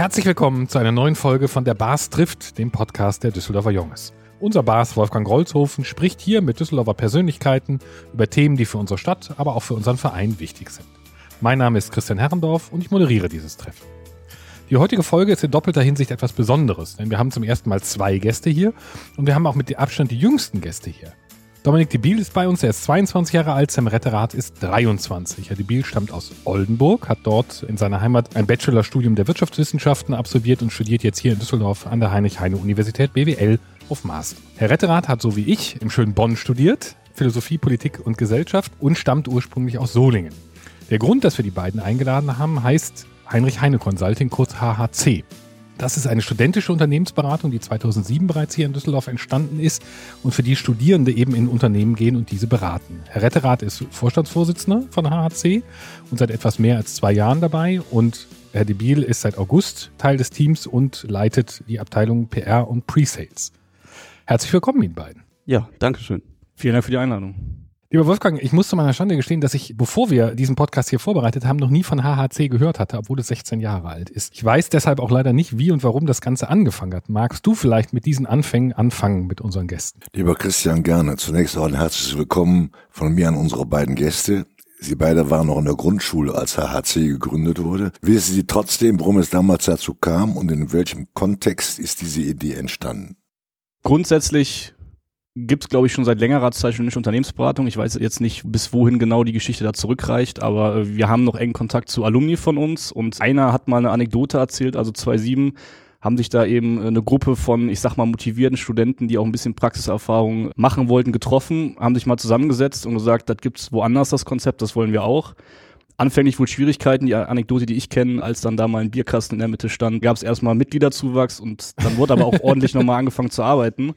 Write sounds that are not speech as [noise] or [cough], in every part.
Herzlich willkommen zu einer neuen Folge von der Bars trifft, dem Podcast der Düsseldorfer Junges. Unser Bars Wolfgang Golzhofen spricht hier mit Düsseldorfer Persönlichkeiten über Themen, die für unsere Stadt, aber auch für unseren Verein wichtig sind. Mein Name ist Christian Herrendorf und ich moderiere dieses Treffen. Die heutige Folge ist in doppelter Hinsicht etwas Besonderes, denn wir haben zum ersten Mal zwei Gäste hier und wir haben auch mit Abstand die jüngsten Gäste hier. Dominik de Biel ist bei uns, er ist 22 Jahre alt, Sam Retterath ist 23. Herr de Biel stammt aus Oldenburg, hat dort in seiner Heimat ein Bachelorstudium der Wirtschaftswissenschaften absolviert und studiert jetzt hier in Düsseldorf an der Heinrich-Heine-Universität BWL auf Master. Herr Retterath hat so wie ich im schönen Bonn studiert, Philosophie, Politik und Gesellschaft und stammt ursprünglich aus Solingen. Der Grund, dass wir die beiden eingeladen haben, heißt Heinrich Heine Consulting, kurz HHC. Das ist eine studentische Unternehmensberatung, die 2007 bereits hier in Düsseldorf entstanden ist und für die Studierende eben in Unternehmen gehen und diese beraten. Herr Retterath ist Vorstandsvorsitzender von HHC und seit etwas mehr als zwei Jahren dabei und Herr Debil ist seit August Teil des Teams und leitet die Abteilung PR und Pre-Sales. Herzlich willkommen Ihnen beiden. Ja, danke schön. Vielen Dank für die Einladung. Lieber Wolfgang, ich muss zu meiner Schande gestehen, dass ich, bevor wir diesen Podcast hier vorbereitet haben, noch nie von HHC gehört hatte, obwohl es 16 Jahre alt ist. Ich weiß deshalb auch leider nicht, wie und warum das Ganze angefangen hat. Magst du vielleicht mit diesen Anfängen anfangen mit unseren Gästen? Lieber Christian, gerne. Zunächst auch ein herzliches Willkommen von mir an unsere beiden Gäste. Sie beide waren noch in der Grundschule, als HHC gegründet wurde. Wissen Sie trotzdem, warum es damals dazu kam und in welchem Kontext ist diese Idee entstanden? Grundsätzlich gibt es, glaube ich, schon seit längerer Zeit schon eine Unternehmensberatung. Ich weiß jetzt nicht, bis wohin genau die Geschichte da zurückreicht, aber äh, wir haben noch engen Kontakt zu Alumni von uns und einer hat mal eine Anekdote erzählt, also 2007 haben sich da eben eine Gruppe von, ich sag mal, motivierten Studenten, die auch ein bisschen Praxiserfahrung machen wollten, getroffen, haben sich mal zusammengesetzt und gesagt, das gibt's woanders das Konzept, das wollen wir auch. Anfänglich wohl Schwierigkeiten, die Anekdote, die ich kenne, als dann da mal ein Bierkasten in der Mitte stand, gab es erstmal Mitgliederzuwachs und dann wurde aber auch [laughs] ordentlich nochmal angefangen zu arbeiten.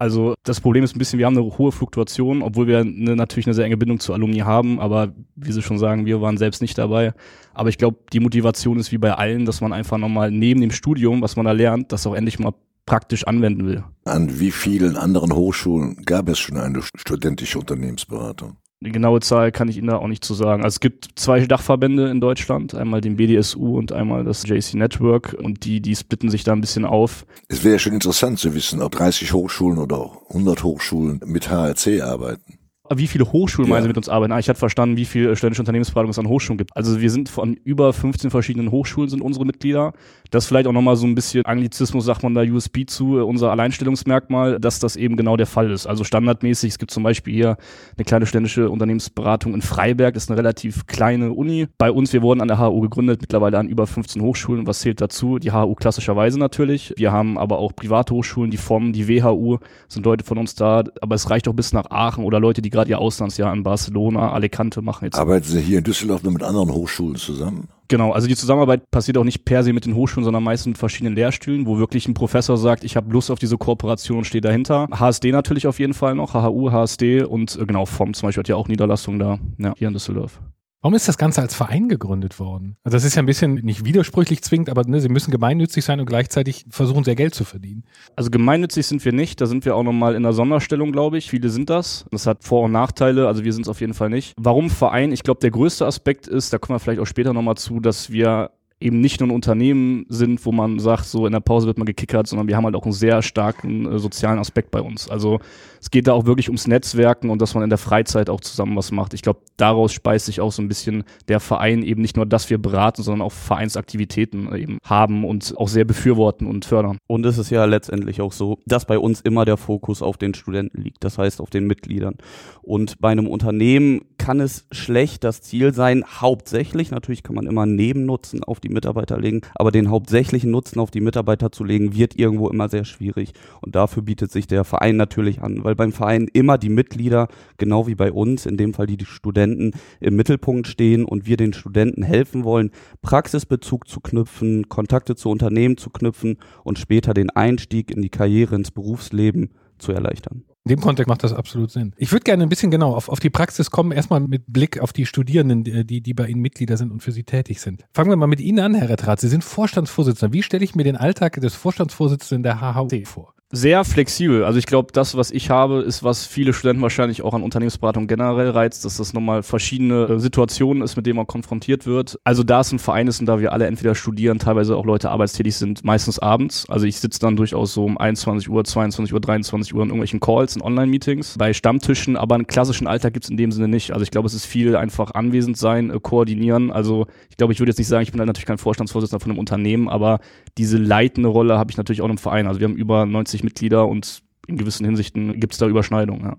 Also das Problem ist ein bisschen, wir haben eine hohe Fluktuation, obwohl wir eine, natürlich eine sehr enge Bindung zu Alumni haben, aber wie Sie schon sagen, wir waren selbst nicht dabei. Aber ich glaube, die Motivation ist wie bei allen, dass man einfach nochmal neben dem Studium, was man da lernt, das auch endlich mal praktisch anwenden will. An wie vielen anderen Hochschulen gab es schon eine studentische Unternehmensberatung? Die genaue Zahl kann ich Ihnen da auch nicht zu sagen. Also es gibt zwei Dachverbände in Deutschland, einmal den BDSU und einmal das JC Network und die, die splitten sich da ein bisschen auf. Es wäre schon interessant zu wissen, ob 30 Hochschulen oder 100 Hochschulen mit HRC arbeiten wie viele Hochschulen ja. meinen Sie mit uns arbeiten? Ah, ich hatte verstanden, wie viel studentische Unternehmensberatung es an Hochschulen gibt. Also wir sind von über 15 verschiedenen Hochschulen sind unsere Mitglieder. Das vielleicht auch nochmal so ein bisschen Anglizismus, sagt man da USB zu, äh, unser Alleinstellungsmerkmal, dass das eben genau der Fall ist. Also standardmäßig, es gibt zum Beispiel hier eine kleine ständische Unternehmensberatung in Freiberg, ist eine relativ kleine Uni. Bei uns, wir wurden an der HU gegründet, mittlerweile an über 15 Hochschulen. Was zählt dazu? Die HU klassischerweise natürlich. Wir haben aber auch private Hochschulen, die FOM, die WHU, sind Leute von uns da. Aber es reicht auch bis nach Aachen oder Leute, die gerade ihr Auslandsjahr in Barcelona, Alicante machen jetzt. Arbeiten Sie hier in Düsseldorf nur mit anderen Hochschulen zusammen? Genau, also die Zusammenarbeit passiert auch nicht per se mit den Hochschulen, sondern meistens mit verschiedenen Lehrstühlen, wo wirklich ein Professor sagt, ich habe Lust auf diese Kooperation und stehe dahinter. HSD natürlich auf jeden Fall noch, HHU, HSD und äh, genau, FOM zum Beispiel hat ja auch Niederlassungen da, ja, hier in Düsseldorf. Warum ist das Ganze als Verein gegründet worden? Also das ist ja ein bisschen nicht widersprüchlich zwingend, aber ne, sie müssen gemeinnützig sein und gleichzeitig versuchen, sehr Geld zu verdienen. Also gemeinnützig sind wir nicht, da sind wir auch nochmal in der Sonderstellung, glaube ich. Viele sind das. Das hat Vor- und Nachteile, also wir sind es auf jeden Fall nicht. Warum Verein? Ich glaube, der größte Aspekt ist, da kommen wir vielleicht auch später nochmal zu, dass wir eben nicht nur ein Unternehmen sind, wo man sagt, so in der Pause wird man gekickert, sondern wir haben halt auch einen sehr starken äh, sozialen Aspekt bei uns. Also es geht da auch wirklich ums Netzwerken und dass man in der Freizeit auch zusammen was macht. Ich glaube, daraus speist sich auch so ein bisschen der Verein eben nicht nur, dass wir beraten, sondern auch Vereinsaktivitäten eben haben und auch sehr befürworten und fördern. Und es ist ja letztendlich auch so, dass bei uns immer der Fokus auf den Studenten liegt, das heißt auf den Mitgliedern. Und bei einem Unternehmen kann es schlecht das Ziel sein, hauptsächlich, natürlich kann man immer einen Nebennutzen auf die Mitarbeiter legen, aber den hauptsächlichen Nutzen auf die Mitarbeiter zu legen, wird irgendwo immer sehr schwierig. Und dafür bietet sich der Verein natürlich an, weil beim Verein immer die Mitglieder, genau wie bei uns, in dem Fall die Studenten, im Mittelpunkt stehen und wir den Studenten helfen wollen, Praxisbezug zu knüpfen, Kontakte zu Unternehmen zu knüpfen und später den Einstieg in die Karriere, ins Berufsleben zu erleichtern. In dem Kontext macht das absolut Sinn. Ich würde gerne ein bisschen genau auf, auf die Praxis kommen, erstmal mit Blick auf die Studierenden, die, die bei Ihnen Mitglieder sind und für Sie tätig sind. Fangen wir mal mit Ihnen an, Herr Rettrat. Sie sind Vorstandsvorsitzender. Wie stelle ich mir den Alltag des Vorstandsvorsitzenden der HHC vor? Sehr flexibel. Also ich glaube, das, was ich habe, ist, was viele Studenten wahrscheinlich auch an Unternehmensberatung generell reizt, dass das nochmal verschiedene äh, Situationen ist, mit denen man konfrontiert wird. Also da es ein Verein ist und da wir alle entweder studieren, teilweise auch Leute arbeitstätig sind, meistens abends. Also ich sitze dann durchaus so um 21 Uhr, 22 Uhr, 23 Uhr in irgendwelchen Calls, in Online-Meetings. Bei Stammtischen, aber einen klassischen Alltag gibt es in dem Sinne nicht. Also ich glaube, es ist viel einfach anwesend sein, äh, koordinieren. Also ich glaube, ich würde jetzt nicht sagen, ich bin halt natürlich kein Vorstandsvorsitzender von einem Unternehmen, aber diese leitende Rolle habe ich natürlich auch im Verein. Also wir haben über 90 Mitglieder und in gewissen Hinsichten gibt es da Überschneidungen. Ja.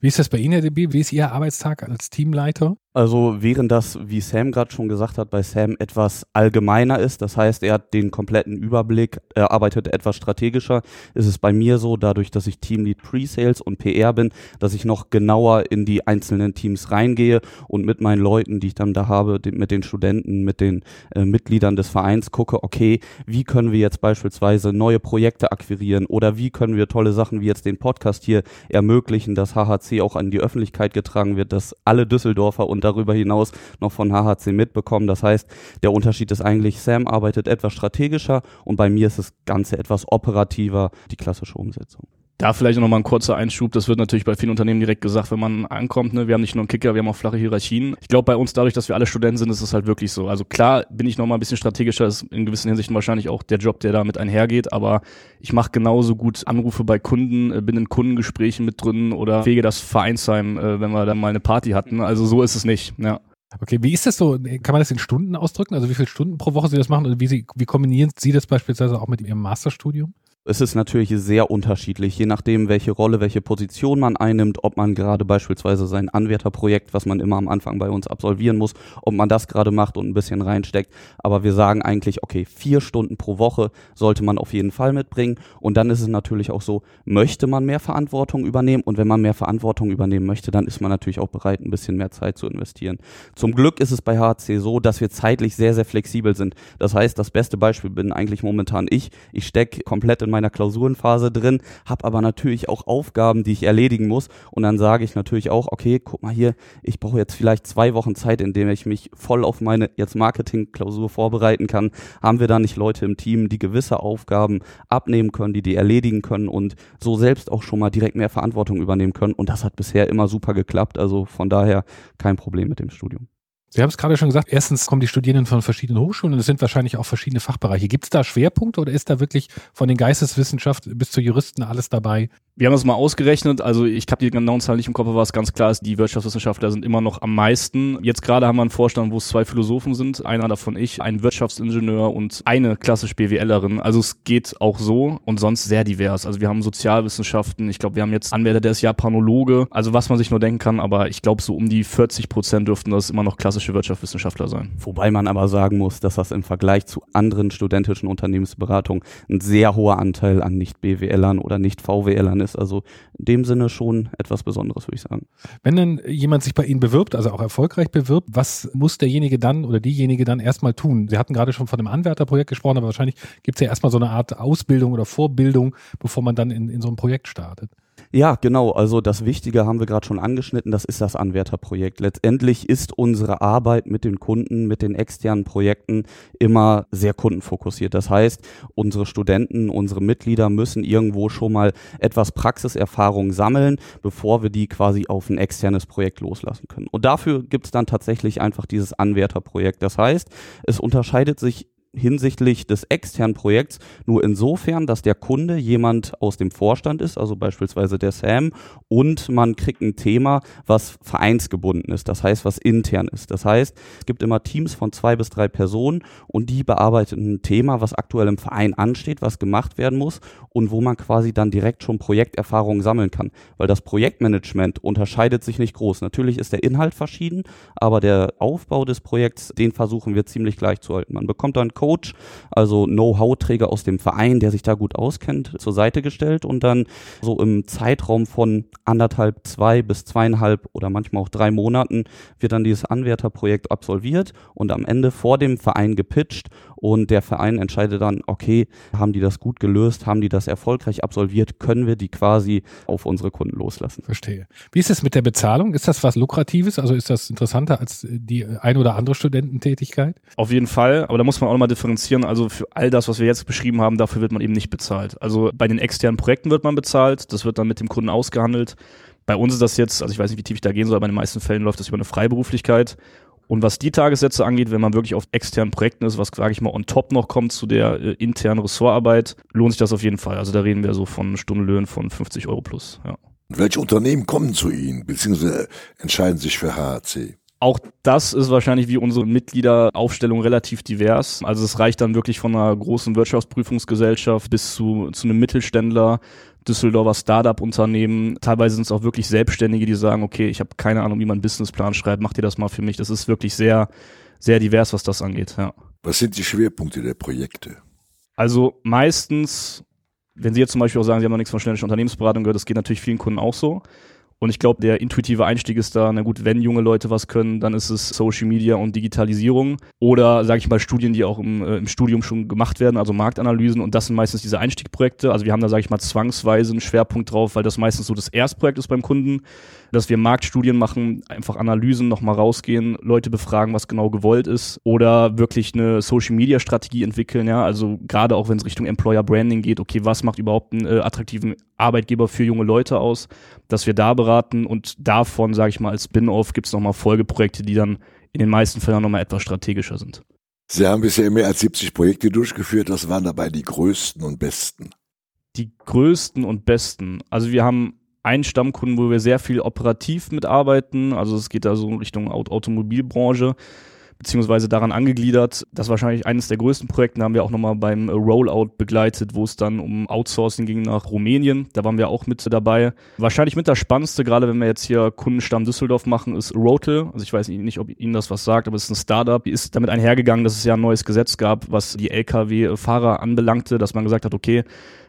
Wie ist das bei Ihnen, Herr DB? Wie ist Ihr Arbeitstag als Teamleiter? Also während das, wie Sam gerade schon gesagt hat, bei Sam etwas allgemeiner ist, das heißt, er hat den kompletten Überblick, er arbeitet etwas strategischer, ist es bei mir so, dadurch, dass ich Teamlead Pre-Sales und PR bin, dass ich noch genauer in die einzelnen Teams reingehe und mit meinen Leuten, die ich dann da habe, mit den Studenten, mit den äh, Mitgliedern des Vereins gucke, okay, wie können wir jetzt beispielsweise neue Projekte akquirieren oder wie können wir tolle Sachen wie jetzt den Podcast hier ermöglichen, dass HHC auch an die Öffentlichkeit getragen wird, dass alle Düsseldorfer und darüber hinaus noch von HHC mitbekommen. Das heißt, der Unterschied ist eigentlich, Sam arbeitet etwas strategischer und bei mir ist das Ganze etwas operativer, die klassische Umsetzung. Da vielleicht noch mal ein kurzer Einschub. Das wird natürlich bei vielen Unternehmen direkt gesagt, wenn man ankommt. Ne? Wir haben nicht nur einen Kicker, wir haben auch flache Hierarchien. Ich glaube, bei uns dadurch, dass wir alle Studenten sind, ist es halt wirklich so. Also klar bin ich noch mal ein bisschen strategischer. Das ist in gewissen Hinsichten wahrscheinlich auch der Job, der damit einhergeht. Aber ich mache genauso gut Anrufe bei Kunden, äh, bin in Kundengesprächen mit drin oder fege das Vereinsheim, äh, wenn wir dann mal eine Party hatten. Also so ist es nicht. Ja. Okay, wie ist das so? Kann man das in Stunden ausdrücken? Also wie viele Stunden pro Woche Sie das machen? Oder wie, Sie, wie kombinieren Sie das beispielsweise auch mit Ihrem Masterstudium? Es ist natürlich sehr unterschiedlich, je nachdem, welche Rolle, welche Position man einnimmt, ob man gerade beispielsweise sein Anwärterprojekt, was man immer am Anfang bei uns absolvieren muss, ob man das gerade macht und ein bisschen reinsteckt. Aber wir sagen eigentlich, okay, vier Stunden pro Woche sollte man auf jeden Fall mitbringen. Und dann ist es natürlich auch so, möchte man mehr Verantwortung übernehmen? Und wenn man mehr Verantwortung übernehmen möchte, dann ist man natürlich auch bereit, ein bisschen mehr Zeit zu investieren. Zum Glück ist es bei HC so, dass wir zeitlich sehr, sehr flexibel sind. Das heißt, das beste Beispiel bin eigentlich momentan ich. Ich stecke komplett in meiner Klausurenphase drin, habe aber natürlich auch Aufgaben, die ich erledigen muss. Und dann sage ich natürlich auch, okay, guck mal hier, ich brauche jetzt vielleicht zwei Wochen Zeit, in denen ich mich voll auf meine jetzt Marketing-Klausur vorbereiten kann. Haben wir da nicht Leute im Team, die gewisse Aufgaben abnehmen können, die die erledigen können und so selbst auch schon mal direkt mehr Verantwortung übernehmen können. Und das hat bisher immer super geklappt. Also von daher kein Problem mit dem Studium. Sie haben es gerade schon gesagt, erstens kommen die Studierenden von verschiedenen Hochschulen und es sind wahrscheinlich auch verschiedene Fachbereiche. Gibt es da Schwerpunkte oder ist da wirklich von den Geisteswissenschaft bis zu Juristen alles dabei? Wir haben das mal ausgerechnet, also ich habe die genauen Zahlen nicht im Kopf, aber was ganz klar ist, die Wirtschaftswissenschaftler sind immer noch am meisten. Jetzt gerade haben wir einen Vorstand, wo es zwei Philosophen sind, einer davon ich, ein Wirtschaftsingenieur und eine klassisch BWLerin. Also es geht auch so und sonst sehr divers. Also wir haben Sozialwissenschaften, ich glaube, wir haben jetzt Anwärter, der ist Japanologe, also was man sich nur denken kann, aber ich glaube, so um die 40 Prozent dürften das immer noch klassische Wirtschaftswissenschaftler sein. Wobei man aber sagen muss, dass das im Vergleich zu anderen studentischen Unternehmensberatungen ein sehr hoher Anteil an Nicht-BWLern oder Nicht-VWLern ist. Also in dem Sinne schon etwas Besonderes, würde ich sagen. Wenn dann jemand sich bei Ihnen bewirbt, also auch erfolgreich bewirbt, was muss derjenige dann oder diejenige dann erstmal tun? Sie hatten gerade schon von einem Anwärterprojekt gesprochen, aber wahrscheinlich gibt es ja erstmal so eine Art Ausbildung oder Vorbildung, bevor man dann in, in so ein Projekt startet. Ja, genau. Also das Wichtige haben wir gerade schon angeschnitten, das ist das Anwärterprojekt. Letztendlich ist unsere Arbeit mit den Kunden, mit den externen Projekten immer sehr kundenfokussiert. Das heißt, unsere Studenten, unsere Mitglieder müssen irgendwo schon mal etwas Praxiserfahrung sammeln, bevor wir die quasi auf ein externes Projekt loslassen können. Und dafür gibt es dann tatsächlich einfach dieses Anwärterprojekt. Das heißt, es unterscheidet sich hinsichtlich des externen Projekts nur insofern, dass der Kunde jemand aus dem Vorstand ist, also beispielsweise der Sam, und man kriegt ein Thema, was vereinsgebunden ist, das heißt, was intern ist. Das heißt, es gibt immer Teams von zwei bis drei Personen und die bearbeiten ein Thema, was aktuell im Verein ansteht, was gemacht werden muss und wo man quasi dann direkt schon Projekterfahrungen sammeln kann, weil das Projektmanagement unterscheidet sich nicht groß. Natürlich ist der Inhalt verschieden, aber der Aufbau des Projekts, den versuchen wir ziemlich gleich zu halten. Man bekommt dann Coach, also Know-how-Träger aus dem Verein, der sich da gut auskennt, zur Seite gestellt und dann so im Zeitraum von anderthalb, zwei bis zweieinhalb oder manchmal auch drei Monaten wird dann dieses Anwärterprojekt absolviert und am Ende vor dem Verein gepitcht und der Verein entscheidet dann, okay, haben die das gut gelöst, haben die das erfolgreich absolviert, können wir die quasi auf unsere Kunden loslassen. Verstehe. Wie ist es mit der Bezahlung? Ist das was Lukratives? Also ist das interessanter als die ein oder andere Studententätigkeit? Auf jeden Fall, aber da muss man auch nochmal differenzieren. Also für all das, was wir jetzt beschrieben haben, dafür wird man eben nicht bezahlt. Also bei den externen Projekten wird man bezahlt. Das wird dann mit dem Kunden ausgehandelt. Bei uns ist das jetzt, also ich weiß nicht, wie tief ich da gehen soll, aber in den meisten Fällen läuft das über eine Freiberuflichkeit. Und was die Tagessätze angeht, wenn man wirklich auf externen Projekten ist, was sage ich mal on top noch kommt zu der äh, internen Ressortarbeit, lohnt sich das auf jeden Fall. Also da reden wir so von Stundenlöhnen von 50 Euro plus. Ja. Welche Unternehmen kommen zu Ihnen, beziehungsweise entscheiden sich für HAC? Auch das ist wahrscheinlich wie unsere Mitgliederaufstellung relativ divers. Also es reicht dann wirklich von einer großen Wirtschaftsprüfungsgesellschaft bis zu, zu einem Mittelständler, Düsseldorfer Startup-Unternehmen. Teilweise sind es auch wirklich Selbstständige, die sagen, okay, ich habe keine Ahnung, wie man einen Businessplan schreibt, mach dir das mal für mich. Das ist wirklich sehr, sehr divers, was das angeht. Ja. Was sind die Schwerpunkte der Projekte? Also meistens, wenn Sie jetzt zum Beispiel auch sagen, Sie haben noch nichts von ständischer Unternehmensberatung gehört, das geht natürlich vielen Kunden auch so. Und ich glaube, der intuitive Einstieg ist da, na gut, wenn junge Leute was können, dann ist es Social Media und Digitalisierung oder, sage ich mal, Studien, die auch im, äh, im Studium schon gemacht werden, also Marktanalysen. Und das sind meistens diese Einstiegprojekte. Also wir haben da, sage ich mal, zwangsweise einen Schwerpunkt drauf, weil das meistens so das Erstprojekt ist beim Kunden, dass wir Marktstudien machen, einfach Analysen nochmal rausgehen, Leute befragen, was genau gewollt ist oder wirklich eine Social Media Strategie entwickeln. Ja, also gerade auch wenn es Richtung Employer Branding geht, okay, was macht überhaupt einen äh, attraktiven Arbeitgeber für junge Leute aus, dass wir da beraten und davon, sage ich mal, als Spin-off gibt es nochmal Folgeprojekte, die dann in den meisten Fällen nochmal etwas strategischer sind. Sie haben bisher mehr als 70 Projekte durchgeführt. Was waren dabei die größten und besten? Die größten und besten. Also wir haben einen Stammkunden, wo wir sehr viel operativ mitarbeiten. Also es geht da so in Richtung Automobilbranche beziehungsweise daran angegliedert. Das ist wahrscheinlich eines der größten Projekte, haben wir auch nochmal beim Rollout begleitet, wo es dann um Outsourcing ging nach Rumänien. Da waren wir auch mit dabei. Wahrscheinlich mit das Spannendste, gerade wenn wir jetzt hier Kundenstamm Düsseldorf machen, ist Rotel. Also ich weiß nicht, ob Ihnen das was sagt, aber es ist ein Startup. Die ist damit einhergegangen, dass es ja ein neues Gesetz gab, was die Lkw-Fahrer anbelangte, dass man gesagt hat, okay,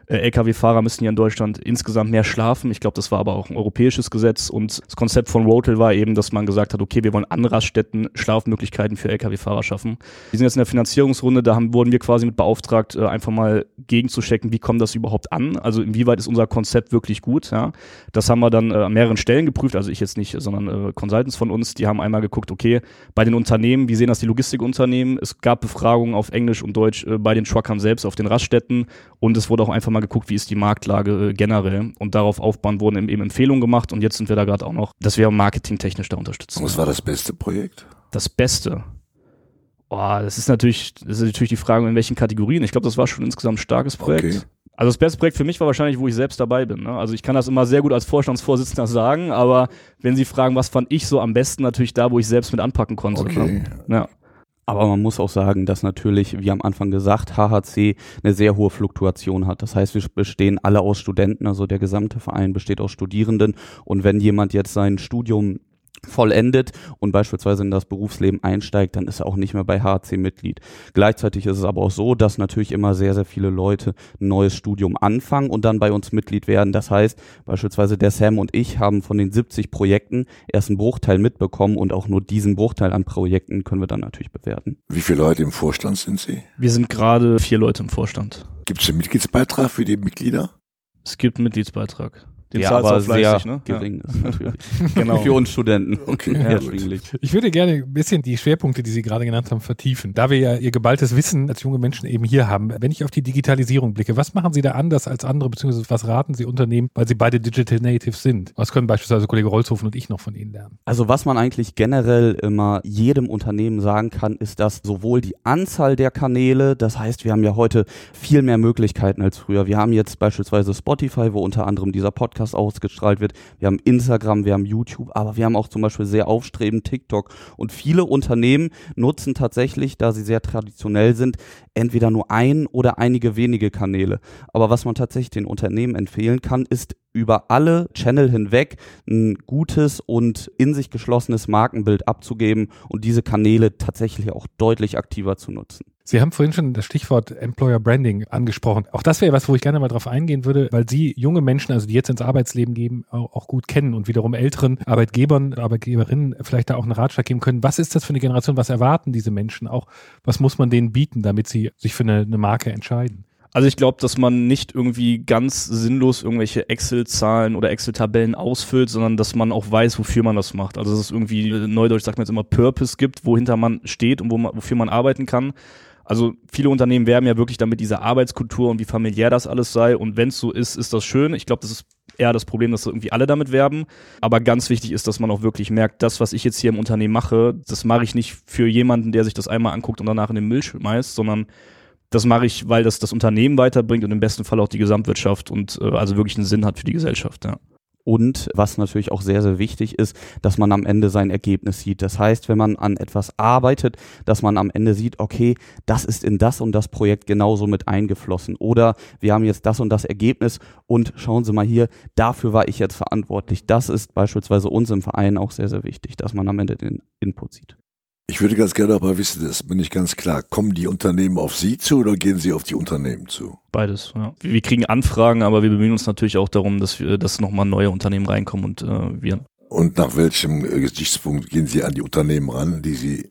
Lkw-Fahrer müssen hier in Deutschland insgesamt mehr schlafen. Ich glaube, das war aber auch ein europäisches Gesetz. Und das Konzept von Rotel war eben, dass man gesagt hat, okay, wir wollen an Raststätten Schlafmöglichkeiten für Lkw-Fahrer schaffen. Wir sind jetzt in der Finanzierungsrunde, da haben, wurden wir quasi mit beauftragt, äh, einfach mal gegenzuchecken, wie kommt das überhaupt an? Also inwieweit ist unser Konzept wirklich gut? Ja? Das haben wir dann äh, an mehreren Stellen geprüft, also ich jetzt nicht, sondern äh, Consultants von uns, die haben einmal geguckt, okay, bei den Unternehmen, wie sehen das die Logistikunternehmen? Es gab Befragungen auf Englisch und Deutsch äh, bei den Truckern selbst auf den Raststätten und es wurde auch einfach mal geguckt, wie ist die Marktlage äh, generell. Und darauf aufbauen wurden eben Empfehlungen gemacht. Und jetzt sind wir da gerade auch noch, dass wir marketingtechnisch da unterstützen. Was war das beste Projekt? Das Beste. Boah, das ist natürlich, das ist natürlich die Frage, in welchen Kategorien. Ich glaube, das war schon insgesamt ein starkes Projekt. Okay. Also das beste Projekt für mich war wahrscheinlich, wo ich selbst dabei bin. Ne? Also ich kann das immer sehr gut als Vorstandsvorsitzender sagen, aber wenn Sie fragen, was fand ich so am besten, natürlich da, wo ich selbst mit anpacken konnte. Okay. Ne? Ja. Aber man muss auch sagen, dass natürlich, wie am Anfang gesagt, HHC eine sehr hohe Fluktuation hat. Das heißt, wir bestehen alle aus Studenten, also der gesamte Verein besteht aus Studierenden. Und wenn jemand jetzt sein Studium vollendet und beispielsweise in das Berufsleben einsteigt, dann ist er auch nicht mehr bei HC Mitglied. Gleichzeitig ist es aber auch so, dass natürlich immer sehr, sehr viele Leute ein neues Studium anfangen und dann bei uns Mitglied werden. Das heißt, beispielsweise der Sam und ich haben von den 70 Projekten erst einen Bruchteil mitbekommen und auch nur diesen Bruchteil an Projekten können wir dann natürlich bewerten. Wie viele Leute im Vorstand sind Sie? Wir sind gerade vier Leute im Vorstand. Gibt es einen Mitgliedsbeitrag für die Mitglieder? Es gibt einen Mitgliedsbeitrag. Den ja, aber sehr ne? gering ja. ist [laughs] natürlich. genau. Für uns Studenten. Okay, [laughs] ja. Ich würde gerne ein bisschen die Schwerpunkte, die Sie gerade genannt haben, vertiefen. Da wir ja Ihr geballtes Wissen als junge Menschen eben hier haben, wenn ich auf die Digitalisierung blicke, was machen Sie da anders als andere, beziehungsweise was raten Sie Unternehmen, weil Sie beide Digital Natives sind? Was können beispielsweise Kollege Rolzhofen und ich noch von Ihnen lernen? Also was man eigentlich generell immer jedem Unternehmen sagen kann, ist, dass sowohl die Anzahl der Kanäle, das heißt, wir haben ja heute viel mehr Möglichkeiten als früher. Wir haben jetzt beispielsweise Spotify, wo unter anderem dieser Podcast Podcast ausgestrahlt wird. Wir haben Instagram, wir haben YouTube, aber wir haben auch zum Beispiel sehr aufstrebend TikTok. Und viele Unternehmen nutzen tatsächlich, da sie sehr traditionell sind, entweder nur ein oder einige wenige Kanäle. Aber was man tatsächlich den Unternehmen empfehlen kann, ist über alle Channel hinweg ein gutes und in sich geschlossenes Markenbild abzugeben und diese Kanäle tatsächlich auch deutlich aktiver zu nutzen. Sie haben vorhin schon das Stichwort Employer Branding angesprochen. Auch das wäre was, wo ich gerne mal drauf eingehen würde, weil Sie junge Menschen, also die jetzt ins Arbeitsleben gehen, auch, gut kennen und wiederum älteren Arbeitgebern, Arbeitgeberinnen vielleicht da auch einen Ratschlag geben können. Was ist das für eine Generation? Was erwarten diese Menschen auch? Was muss man denen bieten, damit sie sich für eine, eine Marke entscheiden? Also ich glaube, dass man nicht irgendwie ganz sinnlos irgendwelche Excel-Zahlen oder Excel-Tabellen ausfüllt, sondern dass man auch weiß, wofür man das macht. Also dass es irgendwie, Neudeutsch sagt man jetzt immer, Purpose gibt, wohinter man steht und wo man, wofür man arbeiten kann. Also viele Unternehmen werben ja wirklich damit diese Arbeitskultur und wie familiär das alles sei. Und wenn es so ist, ist das schön. Ich glaube, das ist eher das Problem, dass irgendwie alle damit werben. Aber ganz wichtig ist, dass man auch wirklich merkt, das, was ich jetzt hier im Unternehmen mache, das mache ich nicht für jemanden, der sich das einmal anguckt und danach in den Müll schmeißt, sondern das mache ich, weil das das Unternehmen weiterbringt und im besten Fall auch die Gesamtwirtschaft und äh, also wirklich einen Sinn hat für die Gesellschaft. Ja. Und was natürlich auch sehr, sehr wichtig ist, dass man am Ende sein Ergebnis sieht. Das heißt, wenn man an etwas arbeitet, dass man am Ende sieht, okay, das ist in das und das Projekt genauso mit eingeflossen. Oder wir haben jetzt das und das Ergebnis und schauen Sie mal hier, dafür war ich jetzt verantwortlich. Das ist beispielsweise uns im Verein auch sehr, sehr wichtig, dass man am Ende den Input sieht. Ich würde ganz gerne aber wissen, das bin ich ganz klar. Kommen die Unternehmen auf Sie zu oder gehen Sie auf die Unternehmen zu? Beides, ja. Wir kriegen Anfragen, aber wir bemühen uns natürlich auch darum, dass wir, dass nochmal neue Unternehmen reinkommen und äh, wir. Und nach welchem Gesichtspunkt gehen Sie an die Unternehmen ran, die Sie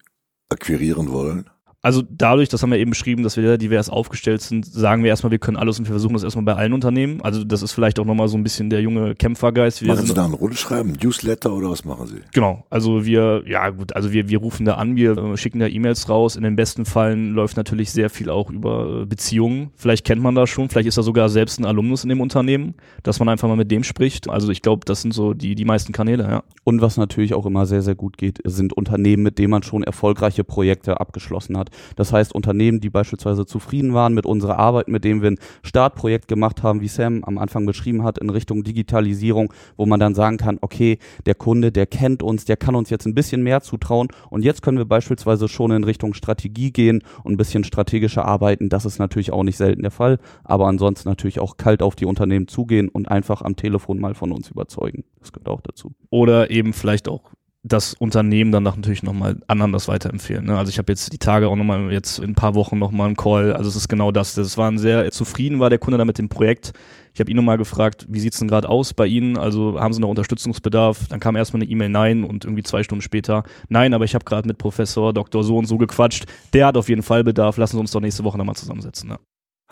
akquirieren wollen? Also dadurch, das haben wir eben beschrieben, dass wir sehr divers aufgestellt sind, sagen wir erstmal, wir können alles und wir versuchen das erstmal bei allen Unternehmen. Also das ist vielleicht auch nochmal so ein bisschen der junge Kämpfergeist. Wir machen Sie da einen Rundschreiben, Newsletter oder was machen Sie? Genau, also wir, ja gut, also wir, wir rufen da an, wir äh, schicken da E-Mails raus. In den besten Fällen läuft natürlich sehr viel auch über äh, Beziehungen. Vielleicht kennt man das schon, vielleicht ist da sogar selbst ein Alumnus in dem Unternehmen, dass man einfach mal mit dem spricht. Also ich glaube, das sind so die, die meisten Kanäle, ja. Und was natürlich auch immer sehr, sehr gut geht, sind Unternehmen, mit denen man schon erfolgreiche Projekte abgeschlossen hat. Das heißt, Unternehmen, die beispielsweise zufrieden waren mit unserer Arbeit, mit dem wir ein Startprojekt gemacht haben, wie Sam am Anfang beschrieben hat, in Richtung Digitalisierung, wo man dann sagen kann, okay, der Kunde, der kennt uns, der kann uns jetzt ein bisschen mehr zutrauen und jetzt können wir beispielsweise schon in Richtung Strategie gehen und ein bisschen strategischer arbeiten. Das ist natürlich auch nicht selten der Fall, aber ansonsten natürlich auch kalt auf die Unternehmen zugehen und einfach am Telefon mal von uns überzeugen. Das gehört auch dazu. Oder eben vielleicht auch das Unternehmen dann natürlich nochmal anderen das weiterempfehlen. Ne? Also ich habe jetzt die Tage auch nochmal jetzt in ein paar Wochen nochmal einen Call. Also es ist genau das. Das war ein sehr zufrieden war der Kunde da mit dem Projekt. Ich habe ihn nochmal gefragt, wie sieht's denn gerade aus bei Ihnen? Also haben Sie noch Unterstützungsbedarf? Dann kam erstmal eine E-Mail Nein und irgendwie zwei Stunden später Nein, aber ich habe gerade mit Professor Dr. So und so gequatscht. Der hat auf jeden Fall Bedarf. Lassen Sie uns doch nächste Woche nochmal zusammensetzen. Ne?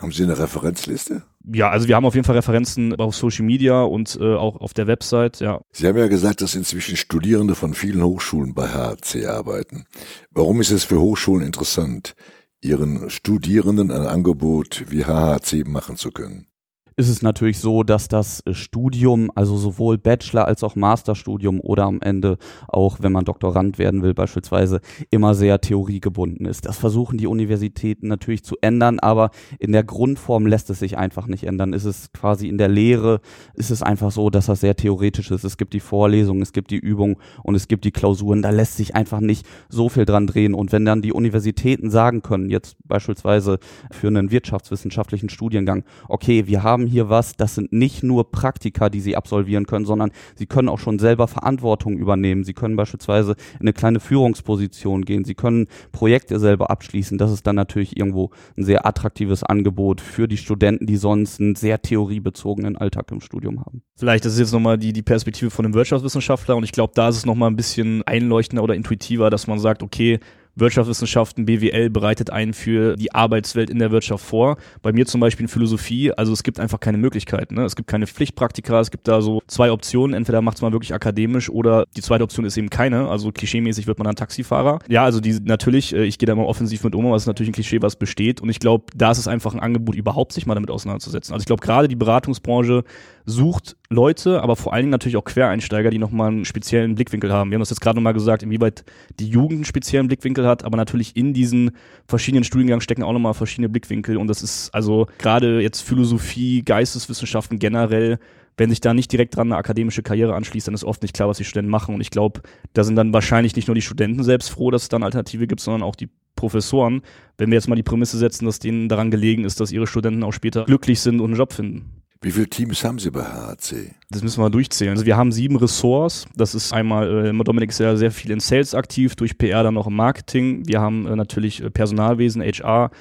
Haben Sie eine Referenzliste? Ja, also wir haben auf jeden Fall Referenzen auf Social Media und äh, auch auf der Website, ja. Sie haben ja gesagt, dass inzwischen Studierende von vielen Hochschulen bei HC arbeiten. Warum ist es für Hochschulen interessant, ihren Studierenden ein Angebot wie HHC machen zu können? Ist es natürlich so, dass das äh, Studium, also sowohl Bachelor als auch Masterstudium oder am Ende auch, wenn man Doktorand werden will beispielsweise, immer sehr theoriegebunden ist. Das versuchen die Universitäten natürlich zu ändern, aber in der Grundform lässt es sich einfach nicht ändern. Ist es quasi in der Lehre, ist es einfach so, dass das sehr theoretisch ist. Es gibt die Vorlesungen, es gibt die Übungen und es gibt die Klausuren. Da lässt sich einfach nicht so viel dran drehen. Und wenn dann die Universitäten sagen können, jetzt beispielsweise für einen wirtschaftswissenschaftlichen Studiengang, okay, wir haben hier was, das sind nicht nur Praktika, die sie absolvieren können, sondern sie können auch schon selber Verantwortung übernehmen. Sie können beispielsweise in eine kleine Führungsposition gehen. Sie können Projekte selber abschließen. Das ist dann natürlich irgendwo ein sehr attraktives Angebot für die Studenten, die sonst einen sehr theoriebezogenen Alltag im Studium haben. Vielleicht ist es jetzt nochmal die, die Perspektive von einem Wirtschaftswissenschaftler und ich glaube, da ist es nochmal ein bisschen einleuchtender oder intuitiver, dass man sagt, okay, Wirtschaftswissenschaften, BWL bereitet einen für die Arbeitswelt in der Wirtschaft vor. Bei mir zum Beispiel in Philosophie, also es gibt einfach keine Möglichkeiten. Ne? Es gibt keine Pflichtpraktika, es gibt da so zwei Optionen. Entweder macht es man wirklich akademisch oder die zweite Option ist eben keine. Also klischeemäßig wird man dann Taxifahrer. Ja, also die natürlich, äh, ich gehe da mal offensiv mit um, aber es ist natürlich ein Klischee, was besteht. Und ich glaube, da ist es einfach ein Angebot, überhaupt sich mal damit auseinanderzusetzen. Also ich glaube, gerade die Beratungsbranche sucht Leute, aber vor allen Dingen natürlich auch Quereinsteiger, die nochmal einen speziellen Blickwinkel haben. Wir haben das jetzt gerade nochmal gesagt, inwieweit die Jugend einen speziellen Blickwinkel hat, aber natürlich in diesen verschiedenen Studiengängen stecken auch nochmal verschiedene Blickwinkel und das ist also gerade jetzt Philosophie, Geisteswissenschaften generell, wenn sich da nicht direkt dran eine akademische Karriere anschließt, dann ist oft nicht klar, was die Studenten machen und ich glaube, da sind dann wahrscheinlich nicht nur die Studenten selbst froh, dass es da eine Alternative gibt, sondern auch die Professoren, wenn wir jetzt mal die Prämisse setzen, dass denen daran gelegen ist, dass ihre Studenten auch später glücklich sind und einen Job finden. Wie viele Teams haben Sie bei HAC? Das müssen wir mal durchzählen. Also wir haben sieben Ressorts. Das ist einmal, äh, Dominik ist ja sehr viel in Sales aktiv, durch PR dann noch im Marketing. Wir haben äh, natürlich äh, Personalwesen, HR,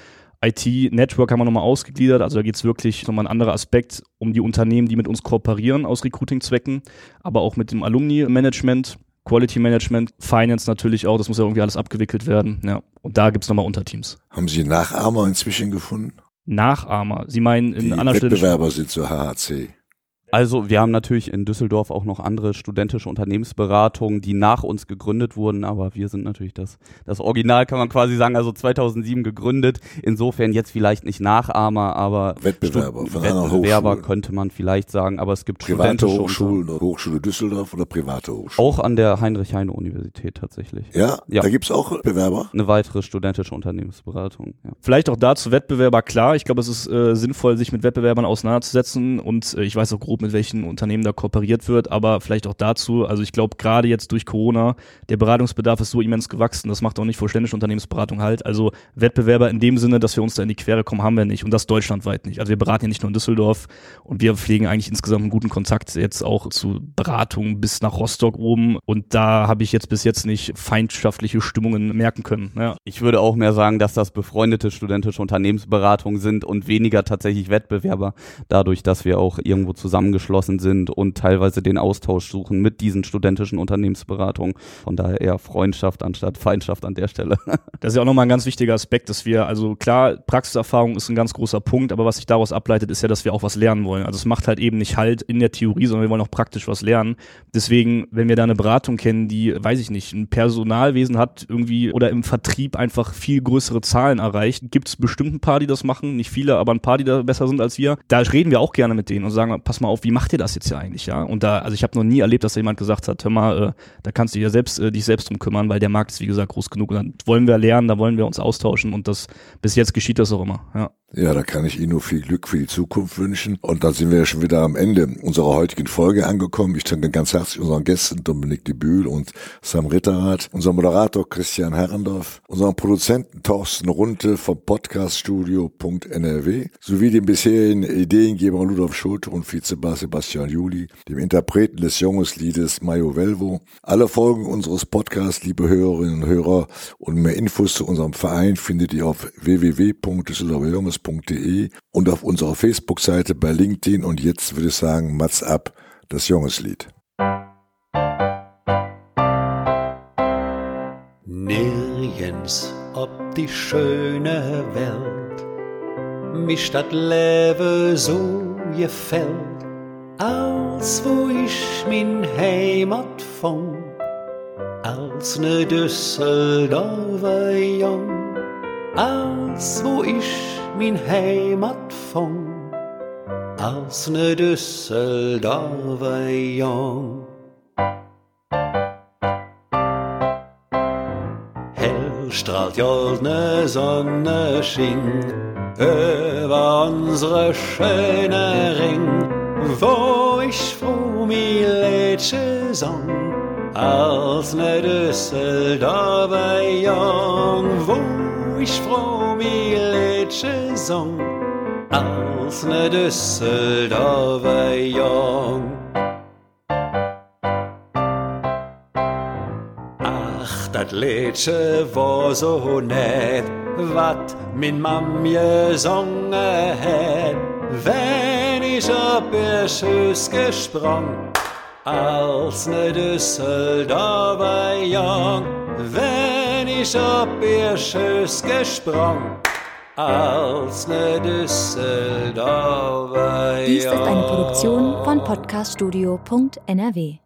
IT, Network haben wir nochmal ausgegliedert. Also da geht es wirklich nochmal ein anderer Aspekt um die Unternehmen, die mit uns kooperieren aus Recruiting-Zwecken, aber auch mit dem Alumni-Management. Quality Management, Finance natürlich auch, das muss ja irgendwie alles abgewickelt werden. Ja. Und da gibt es nochmal Unterteams. Haben Sie Nachahmer inzwischen gefunden? Nachahmer. Sie meinen in die anderen Wettbewerber sind zur HHC. Also wir haben natürlich in Düsseldorf auch noch andere studentische Unternehmensberatungen, die nach uns gegründet wurden, aber wir sind natürlich das, das Original, kann man quasi sagen, also 2007 gegründet. Insofern jetzt vielleicht nicht Nachahmer, aber Wettbewerber, von Wettbewerber könnte man vielleicht sagen, aber es gibt private Hochschulen, Hochschule Düsseldorf oder private Hochschulen. Auch an der Heinrich-Heine-Universität tatsächlich. Ja, ja. da gibt's auch Bewerber? Eine weitere studentische Unternehmensberatung. Ja. Vielleicht auch dazu Wettbewerber, klar. Ich glaube, es ist äh, sinnvoll, sich mit Wettbewerbern auseinanderzusetzen und äh, ich weiß auch grob, mit welchen Unternehmen da kooperiert wird, aber vielleicht auch dazu, also ich glaube, gerade jetzt durch Corona, der Beratungsbedarf ist so immens gewachsen, das macht auch nicht vollständige Unternehmensberatung halt. Also Wettbewerber in dem Sinne, dass wir uns da in die Quere kommen, haben wir nicht und das deutschlandweit nicht. Also wir beraten ja nicht nur in Düsseldorf und wir pflegen eigentlich insgesamt einen guten Kontakt jetzt auch zu Beratungen bis nach Rostock oben und da habe ich jetzt bis jetzt nicht feindschaftliche Stimmungen merken können. Ja. Ich würde auch mehr sagen, dass das befreundete studentische Unternehmensberatungen sind und weniger tatsächlich Wettbewerber, dadurch, dass wir auch irgendwo zusammengeschlossen sind und teilweise den Austausch suchen mit diesen studentischen Unternehmensberatungen. Von daher eher Freundschaft anstatt Feindschaft an der Stelle. [laughs] Das ist ja auch nochmal ein ganz wichtiger Aspekt, dass wir, also klar, Praxiserfahrung ist ein ganz großer Punkt, aber was sich daraus ableitet, ist ja, dass wir auch was lernen wollen. Also es macht halt eben nicht halt in der Theorie, sondern wir wollen auch praktisch was lernen. Deswegen, wenn wir da eine Beratung kennen, die, weiß ich nicht, ein Personalwesen hat irgendwie oder im Vertrieb einfach viel größere Zahlen erreicht, gibt es bestimmt ein paar, die das machen, nicht viele, aber ein paar, die da besser sind als wir. Da reden wir auch gerne mit denen und sagen, pass mal auf, wie macht ihr das jetzt ja eigentlich, ja? Und da, also ich habe noch nie erlebt, dass da jemand gesagt hat, hör mal, äh, da kannst du dir selbst, äh, dich selbst drum kümmern, weil der Markt ist, wie gesagt, groß genug. Und dann wollen wir lernen, da wollen wir uns austauschen und das, bis jetzt geschieht das auch immer, ja. Ja, da kann ich Ihnen nur viel Glück für die Zukunft wünschen. Und da sind wir ja schon wieder am Ende unserer heutigen Folge angekommen. Ich danke ganz herzlich unseren Gästen Dominik de Bühl und Sam Ritterrath, unser Moderator Christian Herrendorf, unseren Produzenten Thorsten Runte vom Podcaststudio.nrw sowie dem bisherigen Ideengeber Ludolf Schulte und Vizebar Sebastian Juli, dem Interpreten des Jungesliedes Mayo Velvo. Alle Folgen unseres Podcasts, liebe Hörerinnen und Hörer, und mehr Infos zu unserem Verein findet ihr auf www.düsseldorferjunges junges.de und auf unserer Facebook-Seite bei LinkedIn. Und jetzt würde ich sagen, Mats ab, das Jungeslied. Nirgends ob die schöne Welt mich das Leben so gefällt, als wo ich min Heimat fand, als ne Düsseldorfer Jung, als wo ich min Heimat fång als ne Düsseldorfer Jung. Hell strahlt goldne Sonne schien über unsere schöne Ring, wo ich froh mi Lädsche sang, als ne Düsseldorfer Jung, wo ich froh mi Lädsche sang, als ne Düsseldorfer Jung. Ach, dat Lädsche war so nett, wat min Mam gesungen het, wenn ich ob ihr Schüss gesprungen als ne Düsseldorfer Jung, wenn ich ob ihr Schöss gesprungen, als ne Düsseldorfer. Dies ist eine Produktion von podcaststudio.nrw.